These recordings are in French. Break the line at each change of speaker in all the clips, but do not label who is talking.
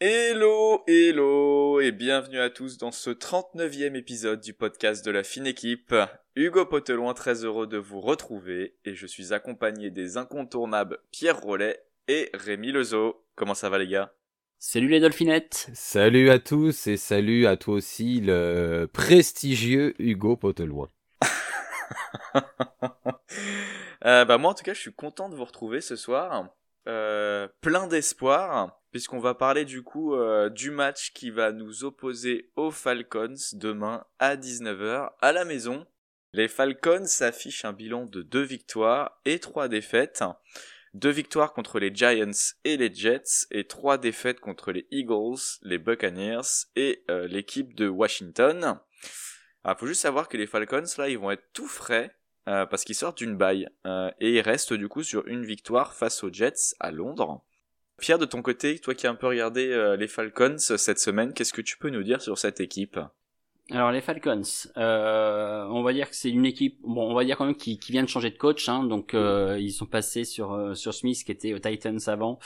Hello, hello et bienvenue à tous dans ce 39e épisode du podcast de la fine équipe. Hugo Poteloin, très heureux de vous retrouver et je suis accompagné des incontournables Pierre Rollet et Rémi Lezo. Comment ça va les gars?
Salut les Dolphinettes
Salut à tous et salut à toi aussi le prestigieux Hugo Poteloin.
euh, bah moi en tout cas je suis content de vous retrouver ce soir. Euh, plein d'espoir puisqu'on va parler du coup euh, du match qui va nous opposer aux Falcons demain à 19h à la maison. Les Falcons affichent un bilan de 2 victoires et 3 défaites. Deux victoires contre les Giants et les Jets et trois défaites contre les Eagles, les Buccaneers et euh, l'équipe de Washington. Il faut juste savoir que les Falcons là ils vont être tout frais euh, parce qu'ils sortent d'une baille et ils restent du coup sur une victoire face aux Jets à Londres. Pierre de ton côté, toi qui as un peu regardé les Falcons cette semaine, qu'est-ce que tu peux nous dire sur cette équipe?
Alors les Falcons, euh, on va dire que c'est une équipe, bon, on va dire quand même qui, qui vient de changer de coach, hein, donc euh, ils sont passés sur euh, sur Smith qui était aux Titans avant,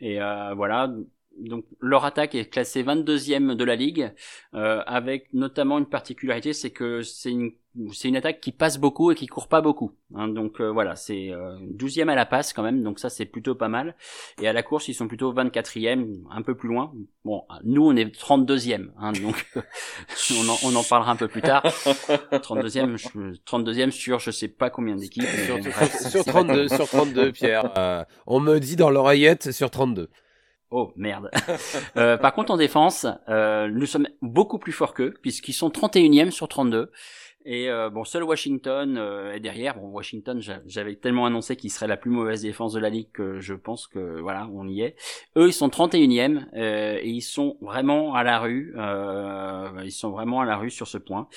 et euh, voilà, donc leur attaque est classée 22e de la ligue, euh, avec notamment une particularité, c'est que c'est une c'est une attaque qui passe beaucoup et qui court pas beaucoup. Hein, donc euh, voilà, c'est euh, 12e à la passe quand même, donc ça c'est plutôt pas mal. Et à la course, ils sont plutôt 24e, un peu plus loin. Bon, nous on est 32e, hein, donc on, en, on en parlera un peu plus tard. 32e, 32e sur je sais pas combien d'équipes.
Sur, sur, 32, sur 32, Pierre. Euh, on me dit dans l'oreillette sur 32.
Oh merde. euh, par contre en défense, euh, nous sommes beaucoup plus forts qu'eux puisqu'ils sont 31e sur 32. Et euh, bon, seul Washington euh, est derrière. Bon, Washington, j'avais tellement annoncé qu'il serait la plus mauvaise défense de la ligue que je pense que voilà, on y est. Eux, ils sont 31e euh, et ils sont vraiment à la rue. Euh, ils sont vraiment à la rue sur ce point.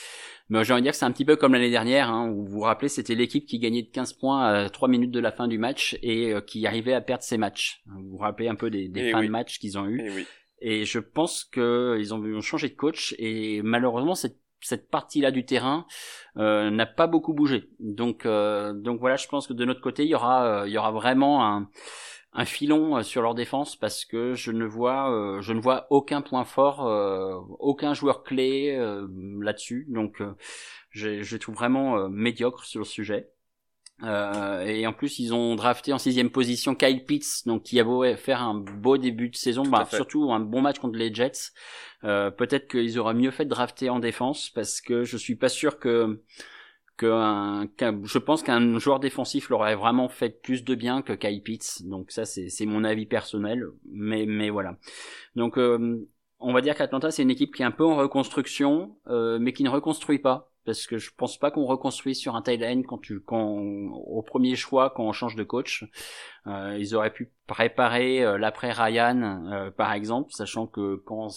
Mais j'ai envie de dire que c'est un petit peu comme l'année dernière. Hein, où vous vous rappelez, c'était l'équipe qui gagnait de 15 points à 3 minutes de la fin du match et euh, qui arrivait à perdre ses matchs. Vous vous rappelez un peu des, des fins
oui.
de match qu'ils ont eu.
Et oui.
Et je pense que ils ont changé de coach et malheureusement cette cette partie-là du terrain euh, n'a pas beaucoup bougé. Donc, euh, donc voilà, je pense que de notre côté, il y aura, euh, il y aura vraiment un, un filon sur leur défense parce que je ne vois, euh, je ne vois aucun point fort, euh, aucun joueur clé euh, là-dessus. Donc, je, je trouve vraiment médiocre sur le sujet. Euh, et en plus, ils ont drafté en sixième position Kyle Pitts, donc qui a beau faire un beau début de saison, bah, surtout un bon match contre les Jets. Euh, Peut-être qu'ils auraient mieux fait de drafter en défense parce que je suis pas sûr que que un, je pense qu'un joueur défensif leur aurait vraiment fait plus de bien que Kyle Pitts. Donc ça, c'est mon avis personnel, mais mais voilà. Donc euh, on va dire qu'Atlanta c'est une équipe qui est un peu en reconstruction, euh, mais qui ne reconstruit pas parce que je pense pas qu'on reconstruit sur un tight end quand tu quand au premier choix quand on change de coach. Euh, ils auraient pu préparer euh, l'après Ryan euh, par exemple sachant que quand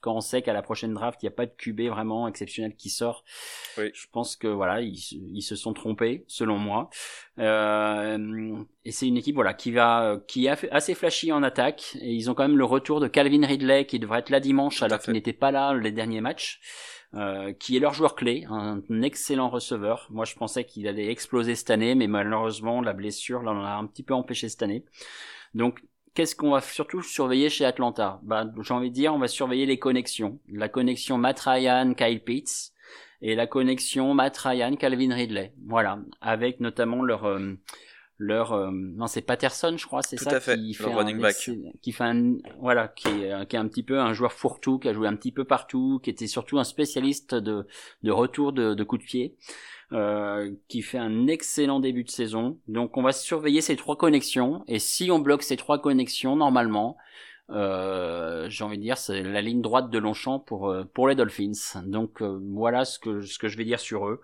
quand on sait qu'à la prochaine draft il n'y a pas de QB vraiment exceptionnel qui sort
oui.
je pense que voilà ils, ils se sont trompés selon moi. Euh, et c'est une équipe voilà qui va qui est assez flashy en attaque et ils ont quand même le retour de Calvin Ridley qui devrait être là dimanche alors qu'il n'était pas là les derniers matchs euh, qui est leur joueur clé, un excellent receveur. Moi, je pensais qu'il allait exploser cette année, mais malheureusement, la blessure l'en a un petit peu empêché cette année. Donc, qu'est-ce qu'on va surtout surveiller chez Atlanta? Bah, J'ai envie de dire, on va surveiller les connexions. La connexion Matt Ryan, Kyle Pitts, et la connexion Matt Ryan, Calvin Ridley. Voilà, avec notamment leur... Euh, leur euh, non c'est Patterson je crois c'est ça
fait.
qui fait
le running back.
qui fait un voilà qui est qui est un petit peu un joueur fourre-tout qui a joué un petit peu partout qui était surtout un spécialiste de de retour de, de coups de pied euh, qui fait un excellent début de saison. Donc on va surveiller ces trois connexions. Et si on bloque ces trois connexions normalement euh, j'ai envie de dire c'est la ligne droite de Longchamp pour pour les Dolphins. Donc euh, voilà ce que ce que je vais dire sur eux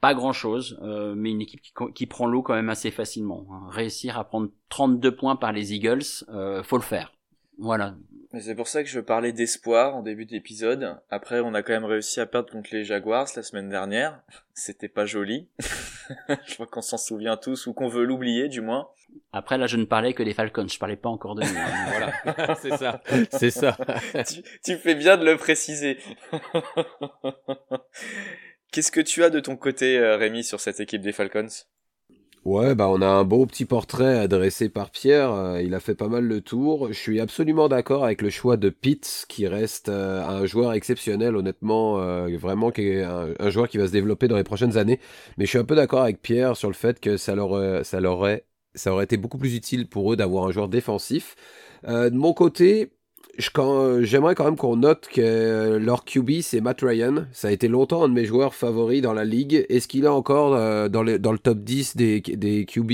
pas grand chose, euh, mais une équipe qui, qui prend l'eau quand même assez facilement. Hein. Réussir à prendre 32 points par les Eagles, euh, faut le faire. Voilà.
C'est pour ça que je parlais d'espoir en début d'épisode. Après, on a quand même réussi à perdre contre les Jaguars la semaine dernière. C'était pas joli. je crois qu'on s'en souvient tous ou qu'on veut l'oublier du moins.
Après, là, je ne parlais que des Falcons. Je parlais pas encore de nous.
Hein. voilà. c'est ça. C'est ça.
tu, tu fais bien de le préciser. Qu'est-ce que tu as de ton côté, Rémi, sur cette équipe des Falcons?
Ouais, bah on a un beau petit portrait adressé par Pierre. euh, il a fait pas mal le tour. Je suis absolument d'accord avec le choix de Pitts, qui reste euh, un joueur exceptionnel, honnêtement, euh, vraiment un, un joueur qui va se développer dans les prochaines années. Mais je suis un peu d'accord avec Pierre sur le fait que ça leur, euh, ça leur aurait, ça aurait été beaucoup plus utile pour eux d'avoir un joueur défensif. Euh, de mon côté, euh, j'aimerais quand même qu'on note que euh, leur QB, c'est Matt Ryan. Ça a été longtemps un de mes joueurs favoris dans la ligue. Est-ce qu'il est encore euh, dans, le, dans le top 10 des, des QB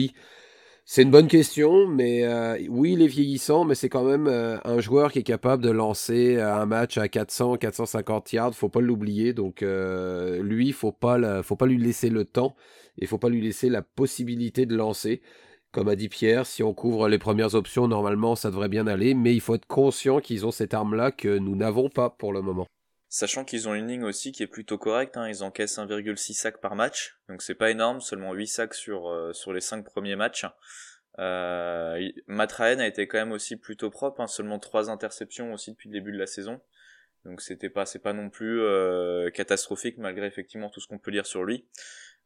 C'est une bonne question, mais euh, oui, il est vieillissant, mais c'est quand même euh, un joueur qui est capable de lancer euh, un match à 400, 450 yards. Faut pas l'oublier. Donc euh, lui, faut pas, la- faut pas lui laisser le temps et faut pas lui laisser la possibilité de lancer. Comme a dit Pierre, si on couvre les premières options, normalement, ça devrait bien aller, mais il faut être conscient qu'ils ont cette arme-là que nous n'avons pas pour le moment.
Sachant qu'ils ont une ligne aussi qui est plutôt correcte, hein, ils encaissent 1,6 sacs par match, donc c'est pas énorme, seulement 8 sacs sur, euh, les 5 premiers matchs. Euh, Ryan a été quand même aussi plutôt propre, hein, seulement 3 interceptions aussi depuis le début de la saison. Donc c'était pas c'est pas non plus euh, catastrophique malgré effectivement tout ce qu'on peut lire sur lui.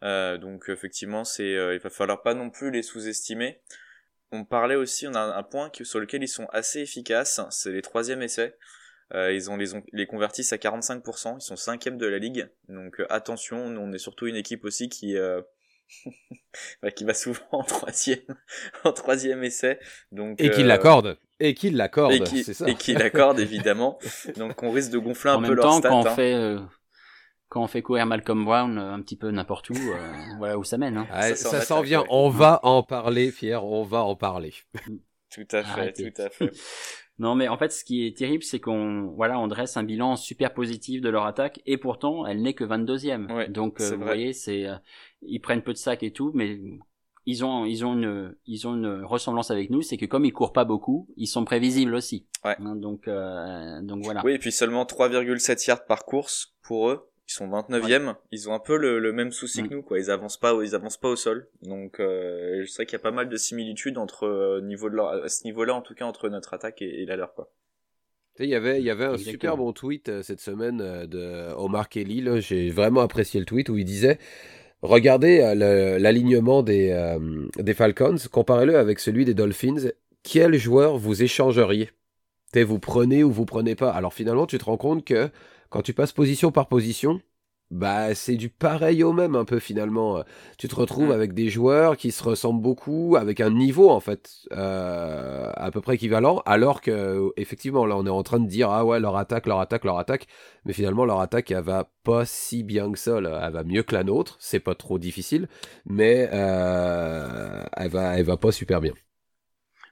Euh, donc effectivement c'est euh, il va falloir pas non plus les sous-estimer. On parlait aussi on a un point qui- sur lequel ils sont assez efficaces, c'est les troisième essais. Euh, ils ont les, ont, les convertissent à 45%, ils sont cinquième de la ligue. Donc euh, attention, nous on est surtout une équipe aussi qui euh, bah, qui va souvent en troisième en troisième essai. Donc
Et
euh,
l'accorde. Et l'accorde,
qui,
ça.
et qui l'accorde évidemment. Donc on risque de gonfler un
en
peu
même
leur
temps,
stats.
quand on
hein.
fait euh, quand on fait courir Malcolm Brown euh, un petit peu n'importe où, euh, voilà où ça mène. Hein.
Ouais,
Ça,
s'en vient.
ouais.
On va en parler, Pierre. On va en parler.
Tout à fait,
Arrêtez.
tout à fait.
Non, mais en fait, ce qui est terrible, c'est qu'on voilà, on dresse un bilan super positif de leur attaque, et pourtant, elle n'est que 22e.
Ouais,
Donc, euh, vous
vrai.
voyez, c'est euh, ils prennent peu de sacs et tout, mais ils ont ils ont une ils ont une ressemblance avec nous, c'est que comme ils courent pas beaucoup, ils sont prévisibles aussi.
Ouais.
Hein, donc euh, donc voilà.
Oui, et puis seulement 3,7 yards par course pour eux. Ils sont 29e. Ils ont un peu le, le même souci
Mm.
que nous, quoi. Ils avancent pas, au- ils avancent pas au sol. Donc, euh, je sais qu'il y a pas mal de similitudes entre euh, niveau de leur, à ce niveau-là, en tout cas, entre notre attaque et, et la leur, quoi.
Il y avait, il y avait un
Exactement.
super bon tweet euh, cette semaine euh, de Omar Kelly. là. J'ai vraiment apprécié le tweet où il disait Regardez euh, le- l'alignement des, euh, des Falcons, comparez-le avec celui des Dolphins. Quel joueur vous échangeriez Vous prenez ou vous prenez pas. Alors finalement, tu te rends compte que quand tu passes position par position, bah c'est du pareil au même un peu finalement. Tu te retrouves
Mm.
avec des joueurs qui se ressemblent beaucoup, avec un niveau en fait euh, à peu près équivalent, alors que effectivement là on est en train de dire ah ouais leur attaque, leur attaque, leur attaque, mais finalement leur attaque elle va pas si bien que ça, là. elle va mieux que la nôtre, c'est pas trop difficile, mais euh, elle va elle va pas super bien.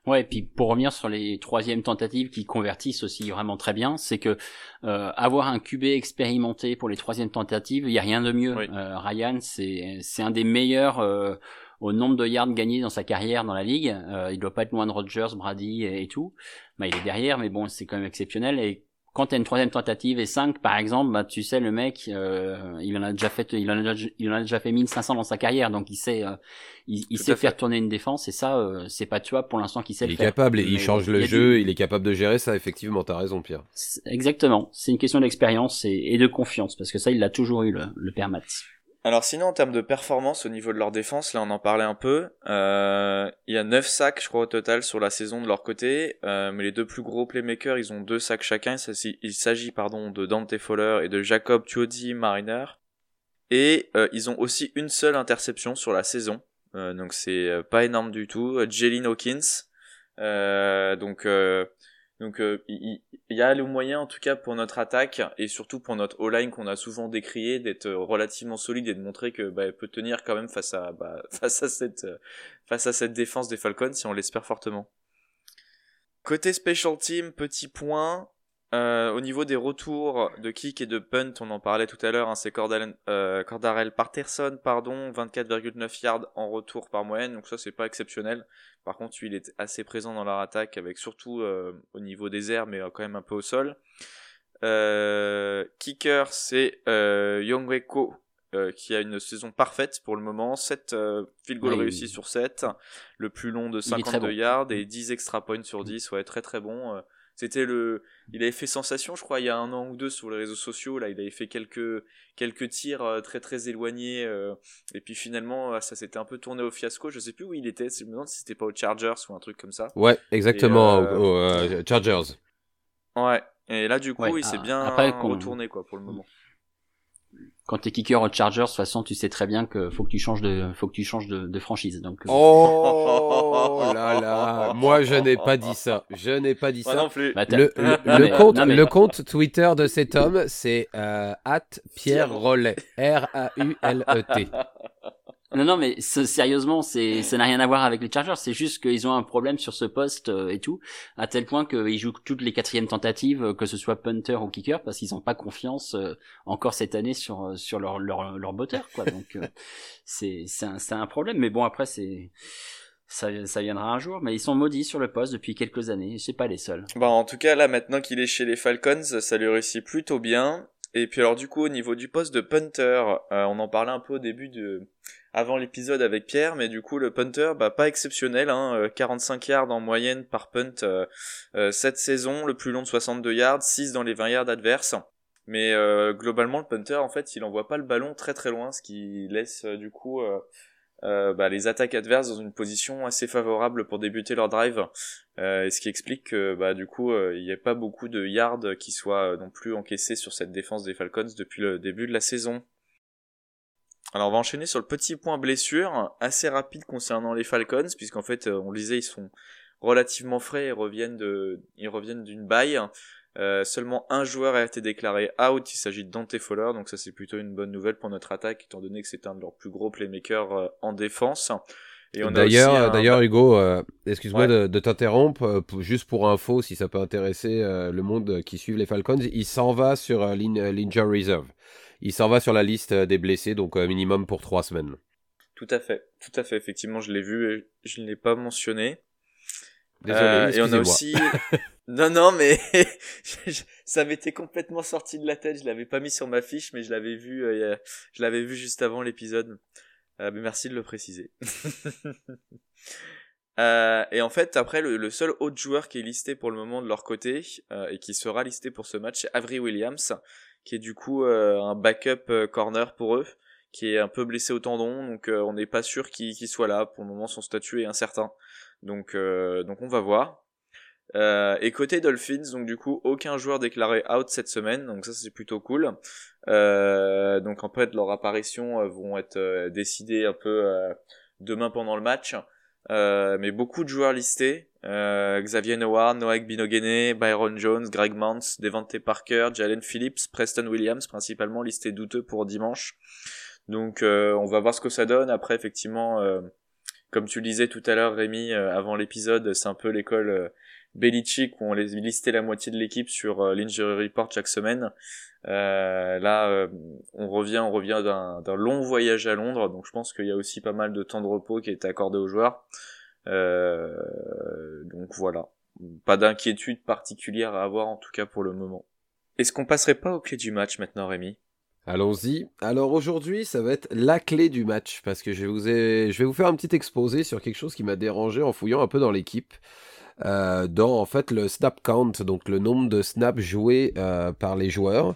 Ouais, et puis pour revenir sur les troisièmes tentatives qui convertissent aussi vraiment très bien, c'est que euh, avoir un QB expérimenté pour les troisièmes tentatives, il y a rien de mieux.
Oui.
Euh, Ryan, c'est c'est un des meilleurs euh, au nombre de yards gagnés dans sa carrière dans la ligue. Euh, il doit pas être loin de Rodgers, Brady et, et tout. Bah, il est derrière, mais bon, c'est quand même exceptionnel. Et quand t'as une troisième tentative et 5 par exemple, bah tu sais le mec, euh, il en a déjà fait, il en a, déjà- il en a déjà fait 1500 dans sa carrière, donc il sait, euh, il, il sait
fait.
faire tourner une défense et ça, euh, c'est pas tuable pour l'instant qu'il sait
Il
le
est
faire.
capable, et il
Mais
change le jeu,
du-
il est capable de gérer ça, effectivement, t'as raison Pierre.
Exactement, c'est une question d'expérience et, et de confiance parce que ça il l'a toujours eu le, le père Matt.
Alors sinon, en termes de performance au niveau de leur défense, là on en parlait un peu. Euh, il y a 9 sacs, je crois, au total sur la saison de leur côté. Euh, mais les deux plus gros playmakers, ils ont deux sacs chacun. Il s'agit- pardon de Dante Fowler et de Jacob Tuodi Mariner. Et euh, ils ont aussi une seule interception sur la saison. Donc c'est pas énorme du tout. Jalen Hawkins. Donc donc euh, il y, a le moyen en tout cas pour notre attaque et surtout pour notre O-line qu'on a souvent décrié d'être relativement solide et de montrer que bah, peut tenir quand même face à bah, face à cette euh, face à cette défense des Falcons si on l'espère fortement. Côté special team, petit point. Euh, au niveau des retours de kick et de punt, on en parlait tout à l'heure, hein, c'est euh, Cordarel Patterson, pardon, 24,9 yards en retour par moyenne, donc ça c'est pas exceptionnel. Par contre, il est assez présent dans leur attaque, avec surtout euh, au niveau des airs, mais euh, quand même un peu au sol. Euh, kicker, c'est euh, Yongweko, euh, qui a une saison parfaite pour le moment. 7 euh, field goals réussis sur 7, le plus long de
Il est très
52
bon.
yards et 10 extra points sur 10, ouais, très très bon. Euh, C'était le, il avait fait sensation, je crois, il y a un an ou deux sur les réseaux sociaux. Là, il avait fait quelques quelques tirs euh, très très éloignés. Euh, et puis finalement, ça s'était un peu tourné au fiasco. Je sais plus où il était. Je me demande si c'était pas aux Chargers ou un truc comme ça.
Ouais, exactement, aux, Chargers.
Ouais. Et là, du coup, il s'est bien après, retourné quoi pour le moment
quand t'es kicker aux Chargers, de toute façon, tu sais très bien que faut que tu changes de, faut que tu changes de, de franchise. Donc.
Euh. Oh là là, moi je n'ai pas dit ça. Je n'ai pas dit ça.
Non plus.
Bah, le, le, compte, le compte Twitter de cet homme, c'est euh, Pierre Rollet, R A U L E T.
Non, non, mais sérieusement, c'est, ça n'a rien à voir avec les Chargers. C'est juste qu'ils ont un problème sur ce poste euh, et tout, à tel point qu'ils jouent toutes les quatrièmes tentatives, euh, que ce soit punter ou kicker, parce qu'ils n'ont pas confiance euh, encore cette année sur sur leur leur, leur botteur, quoi. Donc c'est c'est un, un problème. Mais bon, après c'est ça, ça viendra un jour, mais ils sont maudits sur le poste depuis quelques années. C'est pas les seuls.
Bon, en tout cas, là, maintenant qu'il est chez les Falcons, ça lui réussit plutôt bien. Et puis alors, du coup, au niveau du poste de punter, on en parlait un peu au début de avant l'épisode avec Pierre, mais du coup le punter, bah pas exceptionnel, hein, 45 euh, yards en moyenne par punt euh, euh, cette saison, le plus long de 62 yards, 6 dans les 20 yards adverses. Mais globalement le punter en fait il envoie pas le ballon très très loin, ce qui laisse du coup bah, les attaques adverses dans une position assez favorable pour débuter leur drive, et ce qui explique que bah, du coup il n'y a pas beaucoup de yards qui soient non plus encaissés sur cette défense des Falcons depuis le début de la saison. Alors on va enchaîner sur le petit point blessure, assez rapide concernant les Falcons, puisqu'en fait euh, on le disait ils sont relativement frais et reviennent de, ils reviennent d'une baille. Euh, seulement un joueur a été déclaré out, il s'agit de Dante Fowler, donc ça c'est plutôt une bonne nouvelle pour notre attaque, étant donné que c'est un de leurs plus gros playmakers euh, en défense.
D'ailleurs, d'ailleurs, Hugo, excuse-moi de, t'interrompre, juste pour info, si ça peut intéresser le monde qui suit les Falcons, il s'en va sur l'injury reserve il s'en va sur la liste euh, des blessés, donc euh, minimum pour trois semaines.
Tout à fait, tout à fait. Effectivement, je l'ai vu et je ne l'ai pas mentionné.
Désolé, euh, et on a
aussi. non, non, mais ça m'était complètement sorti de la tête. Je l'avais pas mis sur ma fiche, mais je l'avais vu. je l'avais vu juste avant l'épisode. mais merci de le préciser. et en fait, après, le, seul autre joueur qui est listé pour le moment de leur côté et qui sera listé pour ce match, c'est Avery Williams, qui est du coup euh, un backup euh, corner pour eux, qui est un peu blessé au tendon, donc euh, on n'est pas sûr qu'il soit là. Pour le moment, son statut est incertain. Donc, donc on va voir. et côté Dolphins, donc du coup, aucun joueur déclaré out cette semaine, donc ça c'est plutôt cool. donc en fait, leurs apparitions vont être décidées un peu demain pendant le match. mais beaucoup de joueurs listés. Euh, Xavier Noah, Noah Binogene, Byron Jones, Greg Mance, Devante Parker, Jalen Phillips, Preston Williams, principalement listés douteux pour dimanche. Donc euh, on va voir ce que ça donne. Après, effectivement, euh, comme tu le disais tout à l'heure, Rémi, avant l'épisode, c'est un peu l'école Belichick où on les listait la moitié de l'équipe sur l'injury report chaque semaine. là, on revient, on revient d'un long voyage à Londres, donc je pense qu'il y a aussi pas mal de temps de repos qui est accordé aux joueurs. Euh, donc voilà, pas d'inquiétude particulière à avoir en tout cas pour le moment. Est-ce qu'on passerait pas aux clés du match maintenant, Rémi?
Allons-y. Alors aujourd'hui, ça va être la clé du match parce que je, vous je vais vous faire un petit exposé sur quelque chose qui m'a dérangé en fouillant un peu dans l'équipe. Euh, dans en fait le snap count, donc le nombre de snaps joués euh, par les joueurs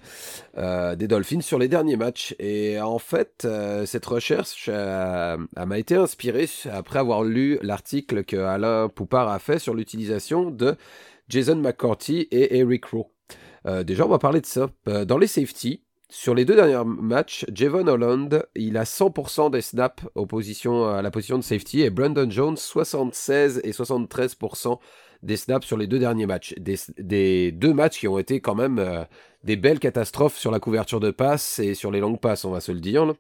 euh, des Dolphins sur les derniers matchs. Et en fait, cette recherche m'a été inspirée après avoir lu l'article que Alain Poupard a fait sur l'utilisation de Jason McCarthy et Eric Rowe. déjà, on va parler de ça. dans les safety, sur les deux derniers matchs, Javon Holland, il a 100% des snaps à la position de safety et Brandon Jones 76 et 73% des snaps sur les deux derniers matchs. Des, deux matchs qui ont été quand même euh, des belles catastrophes sur la couverture de passe et sur les longues passes, on va se le dire.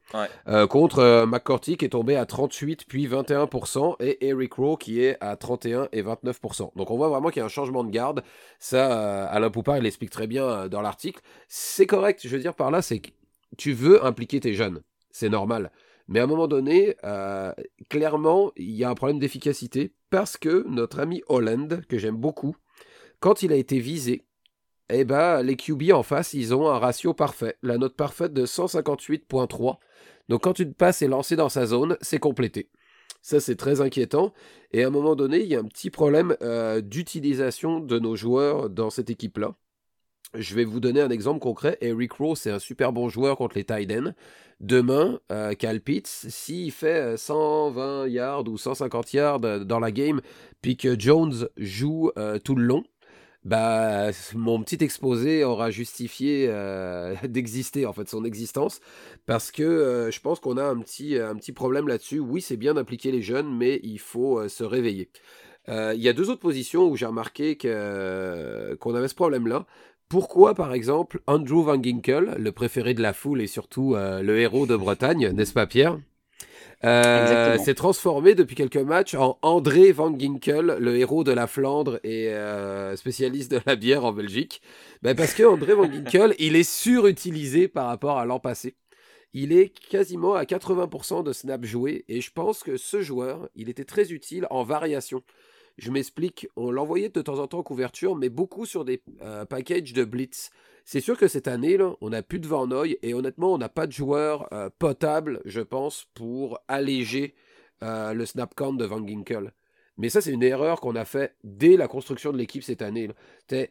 Euh, contre euh, McCourty qui est tombé à 38 puis 21% et Eric Rowe qui est à 31 et 29%. Donc on voit vraiment qu'il y a un changement de garde. Ça, Alain Poupard, il explique très bien dans l'article. C'est correct, je veux dire par là, c'est que tu veux impliquer tes jeunes. C'est normal. Mais à un moment donné, euh, clairement, il y a un problème d'efficacité parce que notre ami Holland, que j'aime beaucoup, quand il a été visé, eh ben, les QB en face, ils ont un ratio parfait, la note parfaite de 158.3. Donc quand une passe est lancée dans sa zone, c'est complété. Ça, c'est très inquiétant. Et à un moment donné, il y a un petit problème euh, d'utilisation de nos joueurs dans cette équipe-là. Je vais vous donner un exemple concret. Eric Rowe, c'est un super bon joueur contre les Tiden. Demain, euh, Cal Pitts, s'il fait 120 euh, yards ou 150 yards dans la game, puis que Jones joue tout le long, bah, mon petit exposé aura justifié euh, d'exister, en fait, son existence, parce que euh, je pense qu'on a un petit, un petit problème là-dessus. Oui, c'est bien d'impliquer les jeunes, mais il faut euh, se réveiller. Il y a deux autres positions où j'ai remarqué qu'on avait ce problème-là. Pourquoi, par exemple, Andrew Van Ginkel, le préféré de la foule et surtout le héros de Bretagne, n'est-ce pas Pierre? Euh, s'est transformé depuis quelques matchs en André Van Ginkel, le héros de la Flandre et euh, spécialiste de la bière en Belgique. Ben parce que André Van Ginkel, il est surutilisé par rapport à l'an passé. Il est quasiment à 80% de snaps joués et je pense que ce joueur, il était très utile en variation. Je m'explique, on l'envoyait de temps en temps en couverture, mais beaucoup sur des euh, packages de blitz. C'est sûr que cette année, là, on n'a plus de Van et honnêtement, on n'a pas de joueur euh, potable, je pense, pour alléger euh, le snap count de Van Ginkel. Mais ça, c'est une erreur qu'on a fait dès la construction de l'équipe cette année.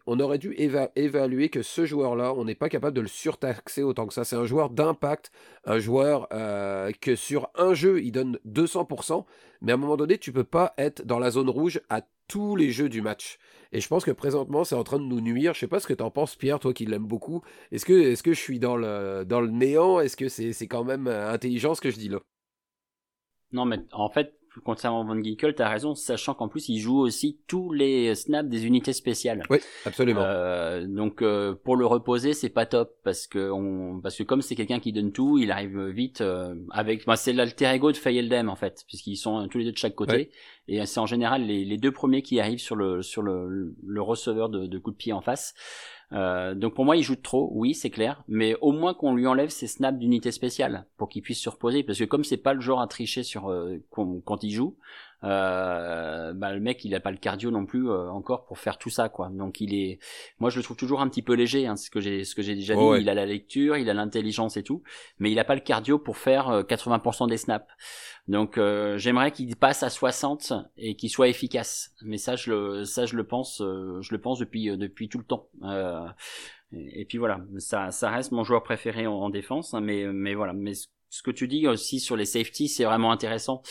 On aurait dû évaluer que ce joueur-là, on n'est pas capable de le surtaxer autant que ça. C'est un joueur d'impact, un joueur euh, que sur un jeu, il donne 200%, mais à un moment donné, tu peux pas être dans la zone rouge à tous les jeux du match. Et je pense que présentement, c'est en train de nous nuire. Je sais pas ce que tu en penses, Pierre, toi qui l'aimes beaucoup. Est-ce que, est que je suis dans le, dans le néant? Est-ce que c'est quand même intelligent ce que je dis là?
Non, mais en fait, concernant Van Ginkel, tu as raison, sachant qu'en plus il joue aussi tous les snaps des unités spéciales.
Oui, absolument.
Euh, donc euh, pour le reposer, c'est pas top parce que on, parce que comme c'est quelqu'un qui donne tout, il arrive vite euh, avec. Bah, c'est l'alter ego de Fayeldem en fait, puisqu'ils sont tous les deux de chaque côté. Et c'est en général les, les, deux premiers qui arrivent sur le sur le, le receveur de, de coup de pied en face. Euh, donc pour moi, il joue trop, oui, c'est clair, mais au moins qu'on lui enlève ses snaps d'unité spéciale pour qu'il puisse se reposer, parce que comme c'est pas le genre à tricher sur euh, quand il joue, euh, bah, le mec il a pas le cardio non plus euh, encore pour faire tout ça quoi. Donc il est moi je le trouve toujours un petit peu léger hein, ce que j'ai ce que j'ai déjà dit. il a la lecture il a l'intelligence et tout mais il a pas le cardio pour faire 80% euh, des snaps. Donc euh, j'aimerais qu'il passe à 60 et qu'il soit efficace. Mais ça je le ça je le pense je le pense depuis depuis tout le temps. Et, puis voilà ça ça reste mon joueur préféré en, en défense hein, mais mais voilà mais ce que tu dis aussi sur les safety, c'est vraiment intéressant.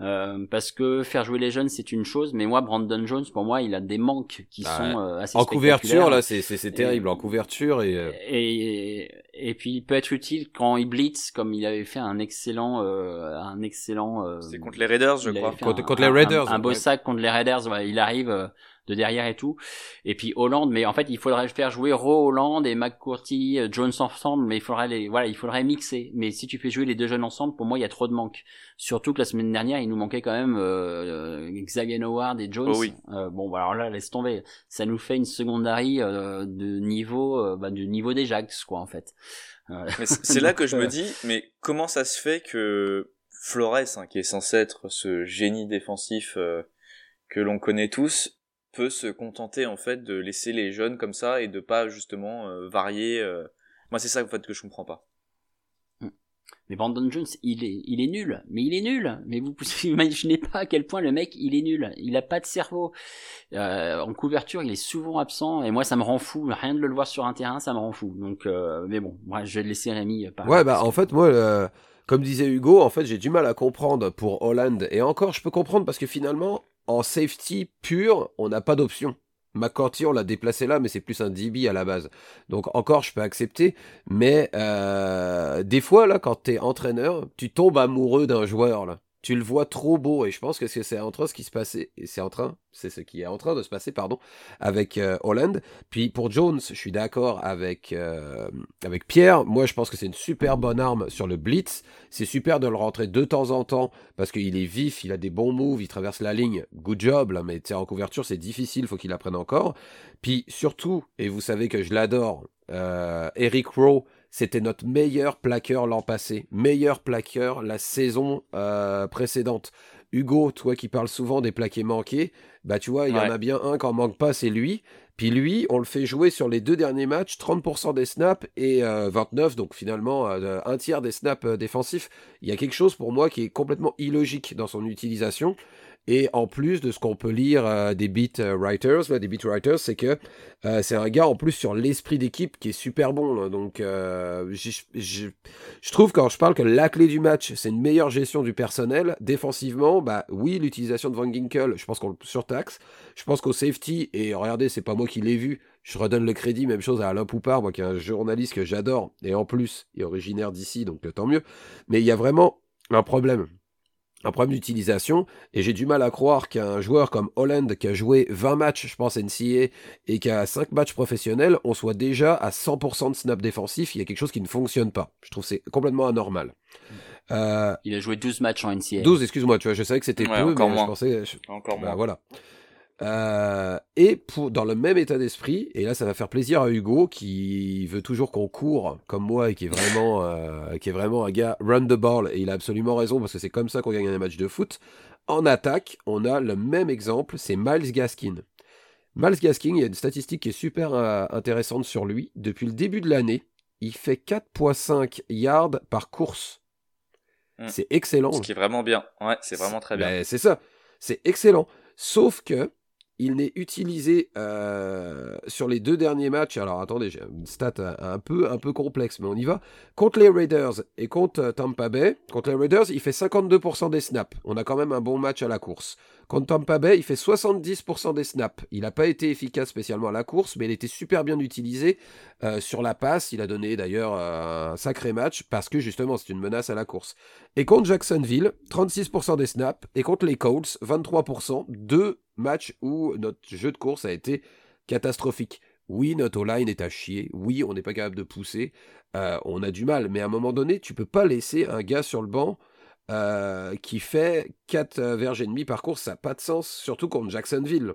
Euh, parce que faire jouer les jeunes c'est une chose, mais moi Brandon Jones pour moi il a des manques qui bah, sont euh, assez
en couverture là c'est c'est terrible en couverture
euh, et, et et puis il peut être utile quand il blitz comme il avait fait un excellent un excellent
c'est contre les Raiders je crois.
contre, les Raiders
un, beau sac contre les Raiders il arrive de derrière et tout. Et puis Hollande, mais en fait, il faudrait faire jouer Ro Hollande et McCourty, euh, Jones ensemble, mais il faudrait les, voilà, il faudrait mixer. Mais si tu fais jouer les deux jeunes ensemble, pour moi, il y a trop de manque. Surtout que la semaine dernière, il nous manquait quand même euh, Xavier Howard et Jones.
Oh oui.
Euh, bon, bah, alors là, laisse tomber. Ça nous fait une secondary euh, de niveau, euh, bah, du niveau des Jags, quoi, en fait.
c'est là que je me dis, mais comment ça se fait que Flores, hein, qui est censé être ce génie défensif que l'on connaît tous, peut se contenter en fait de laisser les jeunes comme ça et de pas justement euh, varier. Euh. Moi, c'est ça en fait que je comprends pas.
Hmm. Mais Brandon Jones, il est, il est nul. Mais il est nul. Mais vous imaginez pas à quel point le mec, il est nul. Il a pas de cerveau. Euh, en couverture, il est souvent absent. Et moi, ça me rend fou. Rien de le voir sur un terrain, ça me rend fou. Donc, mais bon, moi, je vais laisser Rémi.
ouais, bah en fait, moi, comme disait Hugo, en fait, j'ai du mal à comprendre pour Holland. Et encore, je peux comprendre parce que finalement, en safety pur, on n'a pas d'option. McCourty, on l'a déplacé là, mais c'est plus un DB à la base. Donc encore, je peux accepter. Mais euh, des fois, là, quand tu es entraîneur, tu tombes amoureux d'un joueur. là tu le vois trop beau. Et je pense que c'est en train ce qui se passait et c'est en train c'est ce qui est en train de se passer pardon avec euh, Holland. Puis pour Jones je suis d'accord avec euh, avec Pierre. Moi je pense que c'est une super bonne arme sur le blitz. C'est super de le rentrer de temps en temps parce qu'il est vif il a des bons moves il traverse la ligne. Good job là mais en couverture c'est difficile faut qu'il apprenne encore. Puis surtout et vous savez que je l'adore euh, Eric Rowe c'était notre meilleur plaqueur l'an passé, meilleur plaqueur la saison euh, précédente. Hugo, toi qui parles souvent des plaqués manqués, bah tu vois, il y en a bien un en manque pas, c'est lui. Puis lui, on le fait jouer sur les deux derniers matchs, 30% des snaps et 29%, donc finalement un tiers des snaps défensifs. Il y a quelque chose pour moi qui est complètement illogique dans son utilisation. Et en plus de ce qu'on peut lire euh, des beat euh, writers, des beat writers, c'est que euh, c'est un gars en plus sur l'esprit d'équipe qui est super bon. Donc je trouve quand je parle que la clé du match, c'est une meilleure gestion du personnel. Défensivement, bah oui, l'utilisation de Van Ginkel, je pense qu'on le surtaxe. Je pense qu'au safety, et regardez, c'est pas moi qui l'ai vu, je redonne le crédit, même chose à Alain Poupard, moi qui est un journaliste que j'adore, et en plus, il est originaire d'ici, donc tant mieux. Mais il y a vraiment un problème un problème d'utilisation et j'ai du mal à croire qu'un joueur comme Holland qui a joué 20 matchs je pense NCA et qui a 5 matchs professionnels on soit déjà à 100% de snap défensif. Il y a quelque chose qui ne fonctionne pas. Je trouve c'est complètement anormal.
Euh, il a joué 12 matchs en NCA
12 excuse-moi tu vois je savais que c'était peu mais je pensais
encore
bah,
moins.
voilà euh, et pour, dans le même état d'esprit, et là ça va faire plaisir à Hugo qui veut toujours qu'on court comme moi et qui est vraiment, euh, qui est vraiment un gars run the ball et il a absolument raison parce que c'est comme ça qu'on gagne un match de foot. En attaque, on a le même exemple, c'est Miles Gaskin. Miles Gaskin, il y a une statistique qui est super euh, intéressante sur lui. Depuis le début de l'année, il fait 4.5 yards par course. Hmm. C'est excellent. Ce
qui est vraiment bien. Ouais, c'est vraiment très bien.
Ben, c'est ça. C'est excellent. Sauf que il n'est utilisé euh, sur les deux derniers matchs. Alors attendez, j'ai une stat un, peu, un peu complexe, mais on y va. Contre les Raiders et contre euh, Tampa Bay, contre les Raiders, il fait 52% des snaps. On a quand même un bon match à la course. Contre Tampa Bay, il fait 70% des snaps. Il n'a pas été efficace spécialement à la course, mais il était super bien utilisé euh, sur la passe. Il a donné d'ailleurs un sacré match parce que justement c'est une menace à la course. Et contre Jacksonville, 36% des snaps. Et contre les Colts, 23%. Deux match où notre jeu de course a été catastrophique. Oui, notre line est à chier. Oui, on n'est pas capable de pousser. Euh, on a du mal. Mais à un moment donné, tu peux pas laisser un gars sur le banc euh, qui fait 4 euh, verges et demi par course. Ça n'a pas de sens, surtout contre Jacksonville.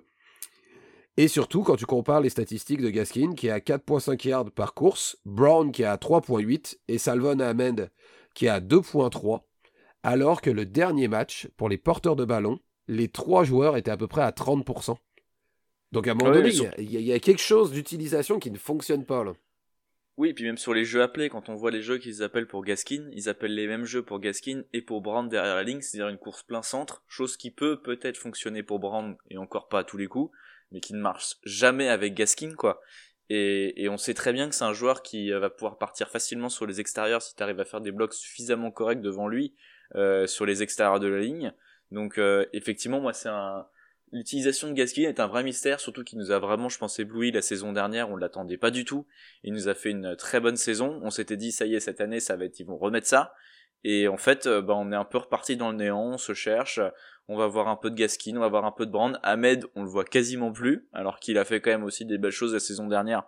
Et surtout, quand tu compares les statistiques de Gaskin, qui est à 4.5 yards par course, Brown qui est à 3.8 et Salvon Ahmed qui est à 2.3, alors que le dernier match, pour les porteurs de ballon, les trois joueurs étaient à peu près à 30%. Donc à un moment donné, il y, a quelque chose d'utilisation qui ne fonctionne pas là.
Oui, puis même sur les jeux appelés, quand on voit les jeux qu'ils appellent pour Gaskin, ils appellent les mêmes jeux pour Gaskin et pour Brand derrière la ligne, c'est-à-dire une course plein centre, chose qui peut peut-être fonctionner pour Brand et encore pas à tous les coups, mais qui ne marche jamais avec Gaskin, quoi. Et, on sait très bien que c'est un joueur qui va pouvoir partir facilement sur les extérieurs si tu arrives à faire des blocs suffisamment corrects devant lui euh, sur les extérieurs de la ligne. Donc euh, effectivement, moi c'est un l'utilisation de Gaskin est un vrai mystère, surtout qu'il nous a vraiment, je pense, ébloui la saison dernière. On l'attendait pas du tout. Il nous a fait une très bonne saison. On s'était dit ça y est cette année, ça va être, ils vont remettre ça. Et en fait, euh, bah, on est un peu reparti dans le néant. On se cherche. On va voir un peu de Gaskin, on va voir un peu de Brand. Ahmed, on le voit quasiment plus, alors qu'il a fait quand même aussi des belles choses la saison dernière.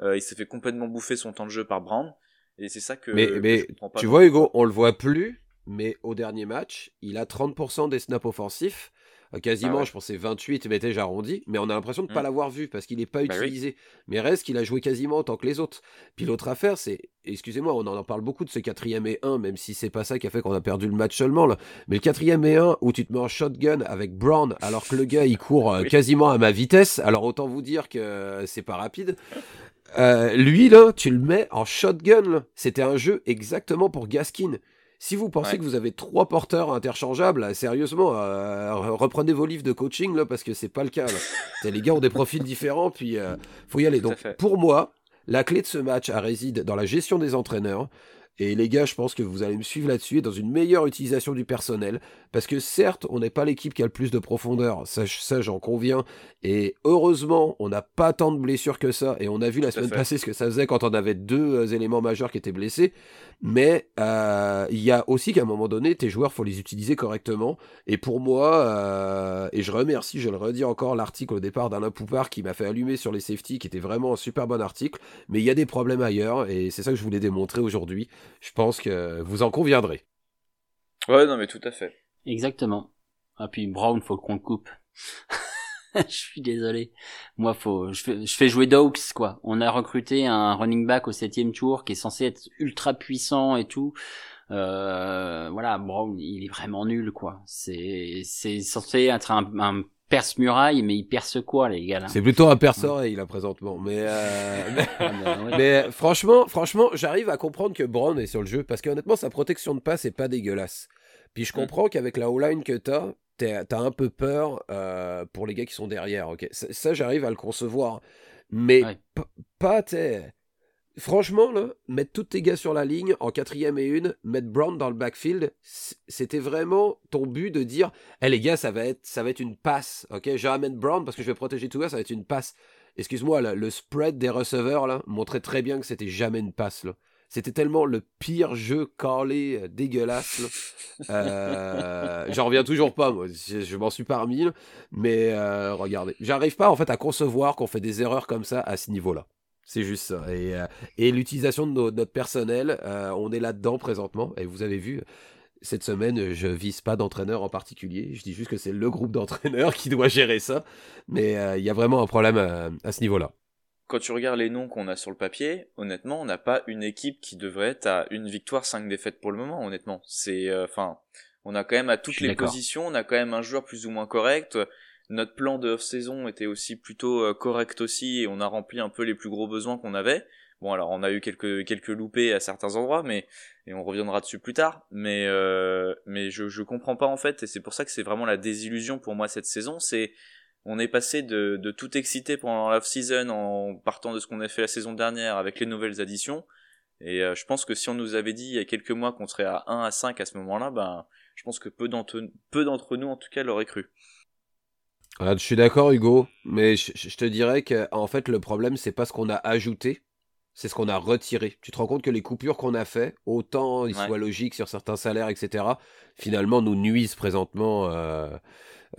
Euh, il s'est fait complètement bouffer son temps de jeu par Brand. Et c'est ça que.
Mais, mais tu vois, Hugo, on le voit plus mais au dernier match, il a 30% des snaps offensifs. Euh, quasiment, ah je pensais 28, mais j'arrondi. Mais on a l'impression de ne pas mmh. l'avoir vu parce qu'il n'est pas bah utilisé. Mais reste qu'il a joué quasiment autant que les autres. Puis l'autre affaire, c'est, excusez-moi, on en parle beaucoup de ce quatrième et 1, même si c'est pas ça qui a fait qu'on a perdu le match seulement. Là. Mais le quatrième et 1 où tu te mets en shotgun avec Brown alors que le gars il court euh, quasiment à ma vitesse. Alors autant vous dire que c'est pas rapide. Euh, lui là, tu le mets en shotgun. C'était un jeu exactement pour Gaskin. Si vous pensez que vous avez trois porteurs interchangeables, sérieusement, euh, reprenez vos livres de coaching là, parce que c'est pas le cas. les gars ont des profils différents, puis euh, faut y aller. Donc, pour moi, la clé de ce match réside dans la gestion des entraîneurs. Et les gars, je pense que vous allez me suivre là-dessus et dans une meilleure utilisation du personnel. Parce que certes, on n'est pas l'équipe qui a le plus de profondeur, ça, ça j'en conviens. Et heureusement, on n'a pas tant de blessures que ça. Et on a vu la semaine passée ce que ça faisait quand on avait deux euh, éléments majeurs qui étaient blessés. Mais euh, il y a aussi qu'à un moment donné, tes joueurs, faut les utiliser correctement. Et pour moi, euh, et je remercie, je le redis encore, l'article au départ d'Alain Poupard qui m'a fait allumer sur les safety, qui était vraiment un super bon article. Mais il y a des problèmes ailleurs, et c'est ça que je voulais démontrer aujourd'hui. Je pense que vous en conviendrez.
Ouais, non, mais tout à fait.
Exactement. Ah, puis Brown, faut qu'on le coupe. je suis désolé. Moi, faut, je fais, je fais jouer Dogs, quoi. On a recruté un running back au septième tour qui est censé être ultra puissant et tout. Euh, voilà, Brown, il est vraiment nul, quoi. C'est, c'est censé être un, un perce-muraille, mais il perce quoi, les gars là?
C'est plutôt un perce-oreille, là, présentement. Mais, euh... mais, ah, ben, mais, franchement, franchement, j'arrive à comprendre que Brown est sur le jeu, parce qu'honnêtement, sa protection de passe est pas dégueulasse. Puis je mm. comprends qu'avec la O-line que t'as, t'as un peu peur euh, pour les gars qui sont derrière, ok? Ça, j'arrive à le concevoir. Mais pas, t'es Franchement, là, mettre tous tes gars sur la ligne en quatrième et une, mettre Brown dans le backfield, c'était vraiment ton but de dire Eh les gars, ça va être, ça va être une passe. Ok, je mettre Brown parce que je vais protéger tout ça, ça va être une passe. Excuse-moi, le spread des receveurs là, montrait très bien que c'était jamais une passe. Là. C'était tellement le pire jeu calé, euh, dégueulasse. Euh, J'en reviens toujours pas, moi. Je, m'en suis pas remis. Mais euh, regardez, j'arrive pas en fait à concevoir qu'on fait des erreurs comme ça à ce niveau-là. C'est juste ça. Et, euh, l'utilisation de, notre personnel, on est là-dedans présentement. Et vous avez vu, cette semaine, je vise pas d'entraîneur en particulier. Je dis juste que c'est le groupe d'entraîneurs qui doit gérer ça. Mais il y a vraiment un problème à ce niveau-là
quand tu regardes les noms qu'on a sur le papier, honnêtement, on n'a pas une équipe qui devrait être à une victoire, cinq défaites pour le moment, honnêtement. C'est, euh, enfin, on a quand même à toutes les positions, on a quand même un joueur plus ou moins correct. Notre plan de off-saison était aussi plutôt euh, correct aussi, et on a rempli un peu les plus gros besoins qu'on avait. Bon, alors on a eu quelques quelques loupés à certains endroits, mais et on reviendra dessus plus tard. Mais euh, mais je je comprends pas en fait, et c'est pour ça que c'est vraiment la désillusion pour moi cette saison. C'est on est passé de, de tout excité pendant l'off-season en partant de ce qu'on a fait la saison dernière avec les nouvelles additions. Et euh, je pense que si on nous avait dit il y a quelques mois qu'on serait à 1 à 5 à ce moment-là, ben, je pense que peu d'entre, nous, en tout cas, l'auraient cru.
Ah, je suis d'accord, Hugo, mais je, te dirais que en fait, le problème, c'est pas ce qu'on a ajouté, c'est ce qu'on a retiré. Tu te rends compte que les coupures qu'on a fait, autant ils soient logiques sur certains salaires, etc., finalement nous nuisent présentement. Euh,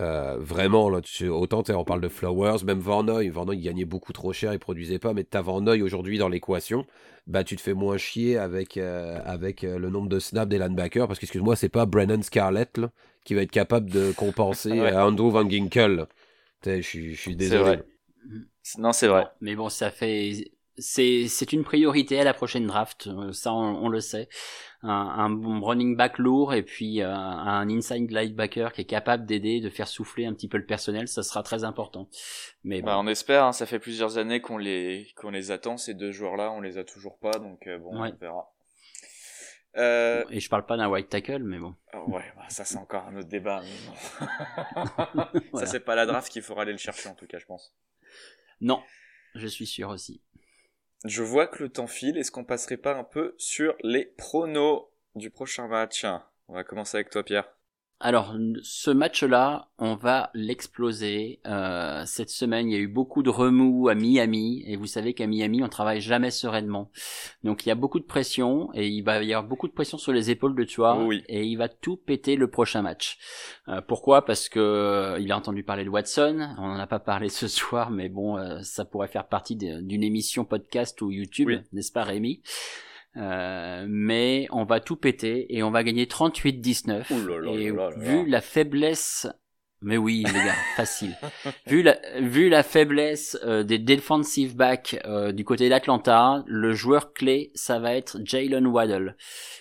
euh, vraiment, là, tu, autant on parle de Flowers, même Varnoy. Varnoy, il gagnait beaucoup trop cher, il produisait pas, mais tu as Varnoy aujourd'hui dans l'équation, bah tu te fais moins chier avec, euh, avec euh, le nombre de snaps des linebackers, parce que, excuse-moi, c'est pas Brennan Scarlett qui va être capable de compenser Andrew Van Ginkel. Je suis désolé.
Non, c'est vrai.
Mais bon, ça fait c'est une priorité à la prochaine draft, ça on, le sait. Un, un, running back lourd et puis euh, un inside linebacker qui est capable d'aider, de faire souffler un petit peu le personnel, ça sera très important.
Mais bah, on espère, hein, ça fait plusieurs années qu'on les qu'on les attend ces deux joueurs-là, on les a toujours pas, donc euh, bon, on verra.
Euh... Et je parle pas d'un white tackle, mais bon.
Oh, ouais, bah, ça c'est encore un autre débat. Ça c'est pas la draft qu'il faudra aller le chercher en tout cas, je pense.
Non, je suis sûr aussi.
Je vois que le temps file. Est-ce qu'on passerait pas un peu sur les pronos du prochain match? On va commencer avec toi, Pierre.
Alors, ce match-là, on va l'exploser. Euh, cette semaine, il y a eu beaucoup de remous à Miami, et vous savez qu'à Miami, on travaille jamais sereinement. Donc, il y a beaucoup de pression, et il va y avoir beaucoup de pression sur les épaules de Tua, et il va tout péter le prochain match. Euh, pourquoi? Parce que euh, il a entendu parler de Watson. On n'en a pas parlé ce soir, mais bon, ça pourrait faire partie d'une émission podcast ou YouTube, n'est-ce pas, Rémi? Euh, mais on va tout péter et on va gagner 38-19. Et vu la faiblesse, mais oui les gars, facile. vu la vu la faiblesse euh, des defensive backs euh, du côté d'Atlanta, le joueur clé ça va être Jalen Waddle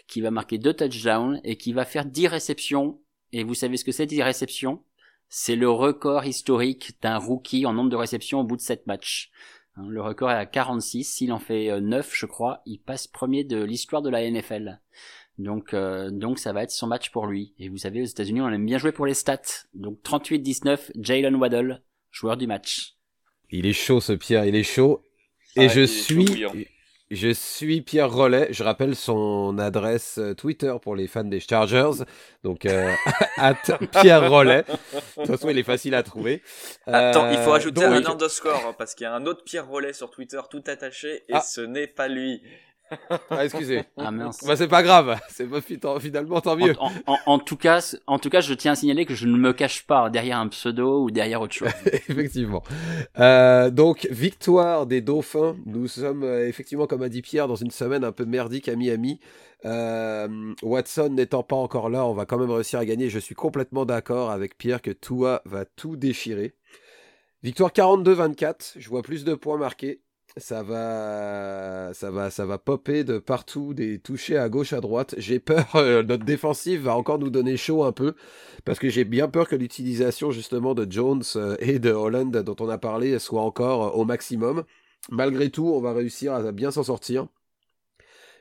qui va marquer deux touchdowns et qui va faire 10 réceptions. Et vous savez ce que c'est 10 réceptions? C'est le record historique d'un rookie en nombre de réceptions au bout de 7 matchs. Hein, le record est à 46. S'il en fait 9, euh, je crois, il passe premier de l'histoire de la NFL. Donc, euh, donc ça va être son match pour lui. Et vous savez, aux États-Unis, on aime bien jouer pour les stats. Donc 38-19, Jalen Waddle, joueur du match.
Il est chaud ce Pierre, il est chaud. Et je suis, je suis Pierre Rollet. Je rappelle son adresse euh, Twitter pour les fans des Chargers. Donc, euh, Pierre Rollet. De toute façon, il est facile à trouver.
Attends, il faut euh, ajouter un underscore hein, parce qu'il y a un autre Pierre Rollet sur Twitter tout attaché et ah. ce n'est pas lui.
Ah, excusez. Ah, mince. Bah, c'est pas grave. C'est pas finalement tant mieux.
En, tout cas, en tout cas, je tiens à signaler que je ne me cache pas derrière un pseudo ou derrière autre chose.
effectivement. Euh, donc, victoire des Dauphins. Nous sommes euh, effectivement, comme a dit Pierre, dans une semaine un peu merdique à Miami. Euh, Watson n'étant pas encore là, on va quand même réussir à gagner. Je suis complètement d'accord avec Pierre que Tua va tout déchirer. Victoire 42-24. Je vois plus de points marqués. Ça va, ça va, ça va popper de partout, des touchés à gauche, à droite. J'ai peur, euh, notre défensive va encore nous donner chaud un peu, parce que j'ai bien peur que l'utilisation justement de Jones euh, et de Holland dont on a parlé soit encore euh, au maximum. Malgré tout, on va réussir à bien s'en sortir.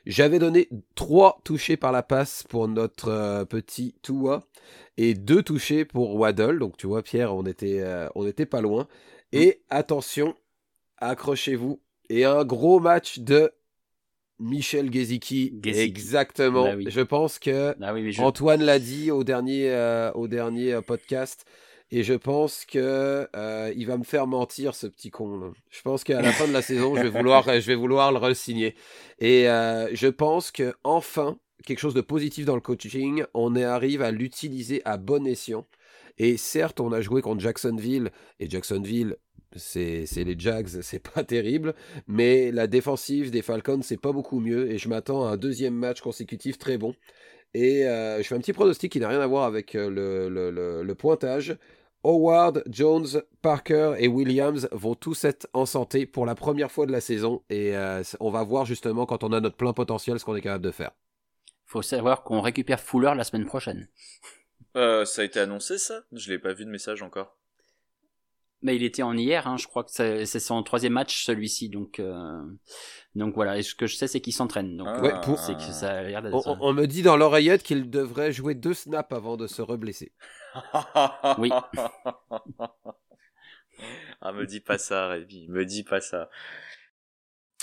J'avais donné trois touchés par la passe pour notre petit Tua et deux touchés pour Waddle. Donc tu vois Pierre, on était, on était pas loin. Et attention, accrochez-vous. Et un gros match de Michel Gezicki. Exactement. Bah je pense que ah Antoine l'a dit au dernier, euh, au dernier euh, podcast. Et je pense que euh, il va me faire mentir ce petit con. Je pense qu'à la fin de la saison, je vais vouloir, je vais vouloir le re-signer. Et je pense que enfin quelque chose de positif dans le coaching, on arrive à l'utiliser à bon escient. Et certes, on a joué contre Jacksonville et Jacksonville c'est les Jags, c'est pas terrible, mais la défensive des Falcons, c'est pas beaucoup mieux, et je m'attends à un deuxième match consécutif très bon. Et euh, je fais un petit pronostic qui n'a rien à voir avec euh, le, pointage. Howard, Jones, Parker et Williams vont tous être en santé pour la première fois de la saison, et euh, on va voir justement quand on a notre plein potentiel ce qu'on est capable de faire.
Faut savoir qu'on récupère Fuller la semaine prochaine.
ça a été annoncé ça? Je l'ai pas vu de message encore.
Mais il était en hier, hein, je crois que c'est son troisième match celui-ci, donc euh, donc voilà. Et ce que je sais, c'est qu'il s'entraîne. Donc
ouais, pour...
c'est que ça a l'air
on, on, me dit dans l'oreillette qu'il devrait jouer deux snaps avant de se reblesser.
oui.
ah, me dis pas ça, Rémi, me dis pas ça.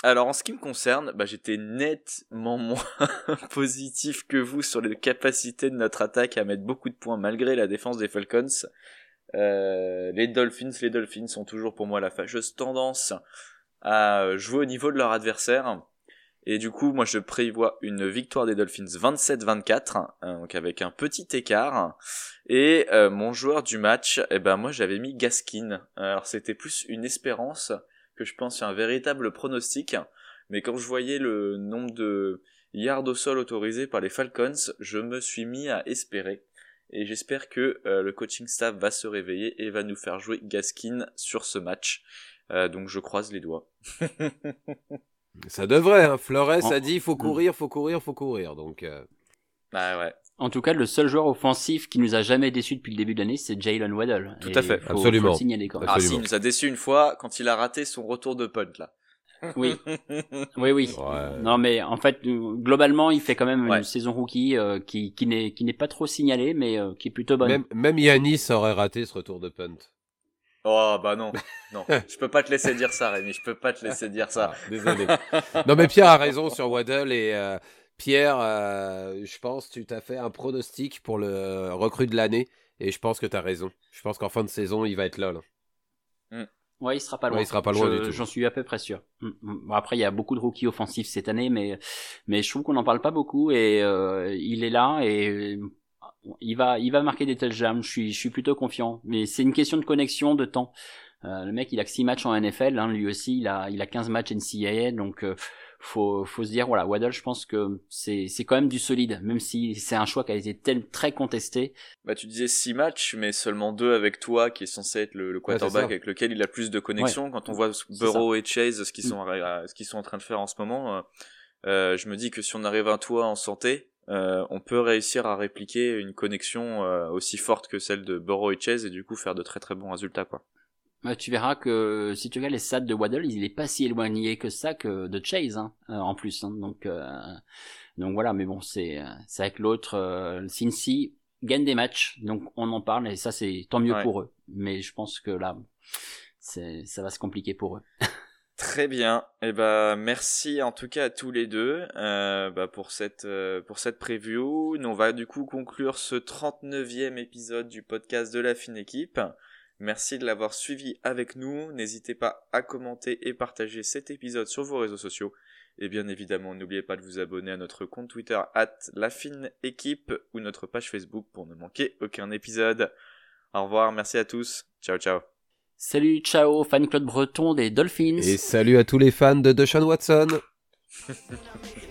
Alors en ce qui me concerne, bah, j'étais nettement moins positif que vous sur les capacités de notre attaque à mettre beaucoup de points malgré la défense des Falcons. Euh, les Dolphins, les Dolphins sont toujours pour moi la fâcheuse tendance à jouer au niveau de leur adversaire. Et du coup, moi je prévois une victoire des Dolphins 27-24, hein, donc avec un petit écart. Et euh, mon joueur du match, eh ben moi j'avais mis Gaskin. Alors c'était plus une espérance que je pense un véritable pronostic. Mais quand je voyais le nombre de yards au sol autorisés par les Falcons, je me suis mis à espérer et j'espère que euh, le coaching staff va se réveiller et va nous faire jouer Gaskin sur ce match. Euh, donc je croise les doigts.
Ça devrait, hein. Flores a dit il faut courir, faut courir, faut courir. Donc. Euh...
Bah ouais.
En tout cas, le seul joueur offensif qui nous a jamais déçu depuis le début de l'année, c'est Jalen Waddle.
Tout à fait,
absolument.
Ah si, il nous a déçu une fois quand il a raté son retour de punt là.
Oui, oui, oui. Non, mais en fait, globalement, il fait quand même une saison rookie euh, qui, qui n'est qui n'est pas trop signalée, mais euh, qui est plutôt bonne.
Même, même Yanis aurait raté ce retour de punt.
Oh bah non, non, je peux pas te laisser dire ça, Rémi. Je peux pas te laisser dire ça.
Ah, désolé. non mais Pierre a raison sur Waddle et euh, Pierre, je pense tu t'as fait un pronostic pour le recrue de l'année et je pense que tu as raison. Je pense qu'en fin de saison il va être là. là.
Ouais, il sera pas loin.
il sera pas loin du tout.
J'en suis à peu près sûr. Mm, mm. Bon, après, il y a beaucoup de rookies offensifs cette année, mais mais je trouve qu'on n'en parle pas beaucoup et euh, il est là et il va il va marquer des touchdowns. Je suis je suis plutôt confiant. Mais c'est une question de connexion, de temps. Euh, le mec, il a que 6 matchs en NFL. Hein, lui aussi, il a il a 15 matchs NCAA, donc euh, faut faut se dire voilà Waddle je pense que c'est c'est quand même du solide même si c'est un choix qui a été tel, très contesté.
Bah tu disais six matchs mais seulement deux avec toi qui est censé être le, quarterback avec lequel il a plus de connexion quand on voit Burrow et Chase ce qu'ils sont mm. ce qu'ils sont en train de faire en ce moment euh, euh, je me dis que si on arrive à toi en santé euh, on peut réussir à répliquer une connexion euh, aussi forte que celle de Burrow et Chase et du coup faire de très très bons résultats quoi
tu verras que si tu regardes les stats de Waddle, il est pas si éloigné que ça que de Chase hein, euh, en plus. Hein. donc euh, donc voilà, mais bon, c'est c'est avec l'autre euh, Cincy gagne des matchs, donc on en parle et ça c'est tant mieux pour eux. Mais je pense que là, c'est ça va se compliquer pour eux.
Très bien. Et eh ben merci en tout cas à tous les deux euh, bah, pour cette pour cette preview. Nous, on va du coup conclure ce 39e épisode du podcast de la fine équipe. Merci de l'avoir suivi avec nous. N'hésitez pas à commenter et partager cet épisode sur vos réseaux sociaux. Et bien évidemment, n'oubliez pas de vous abonner à notre compte Twitter at équipe ou notre page Facebook pour ne manquer aucun épisode. Au revoir, merci à tous. Ciao ciao.
Salut, ciao, fan Claude Breton des Dolphins.
Et salut à tous les fans de Deshaun Watson.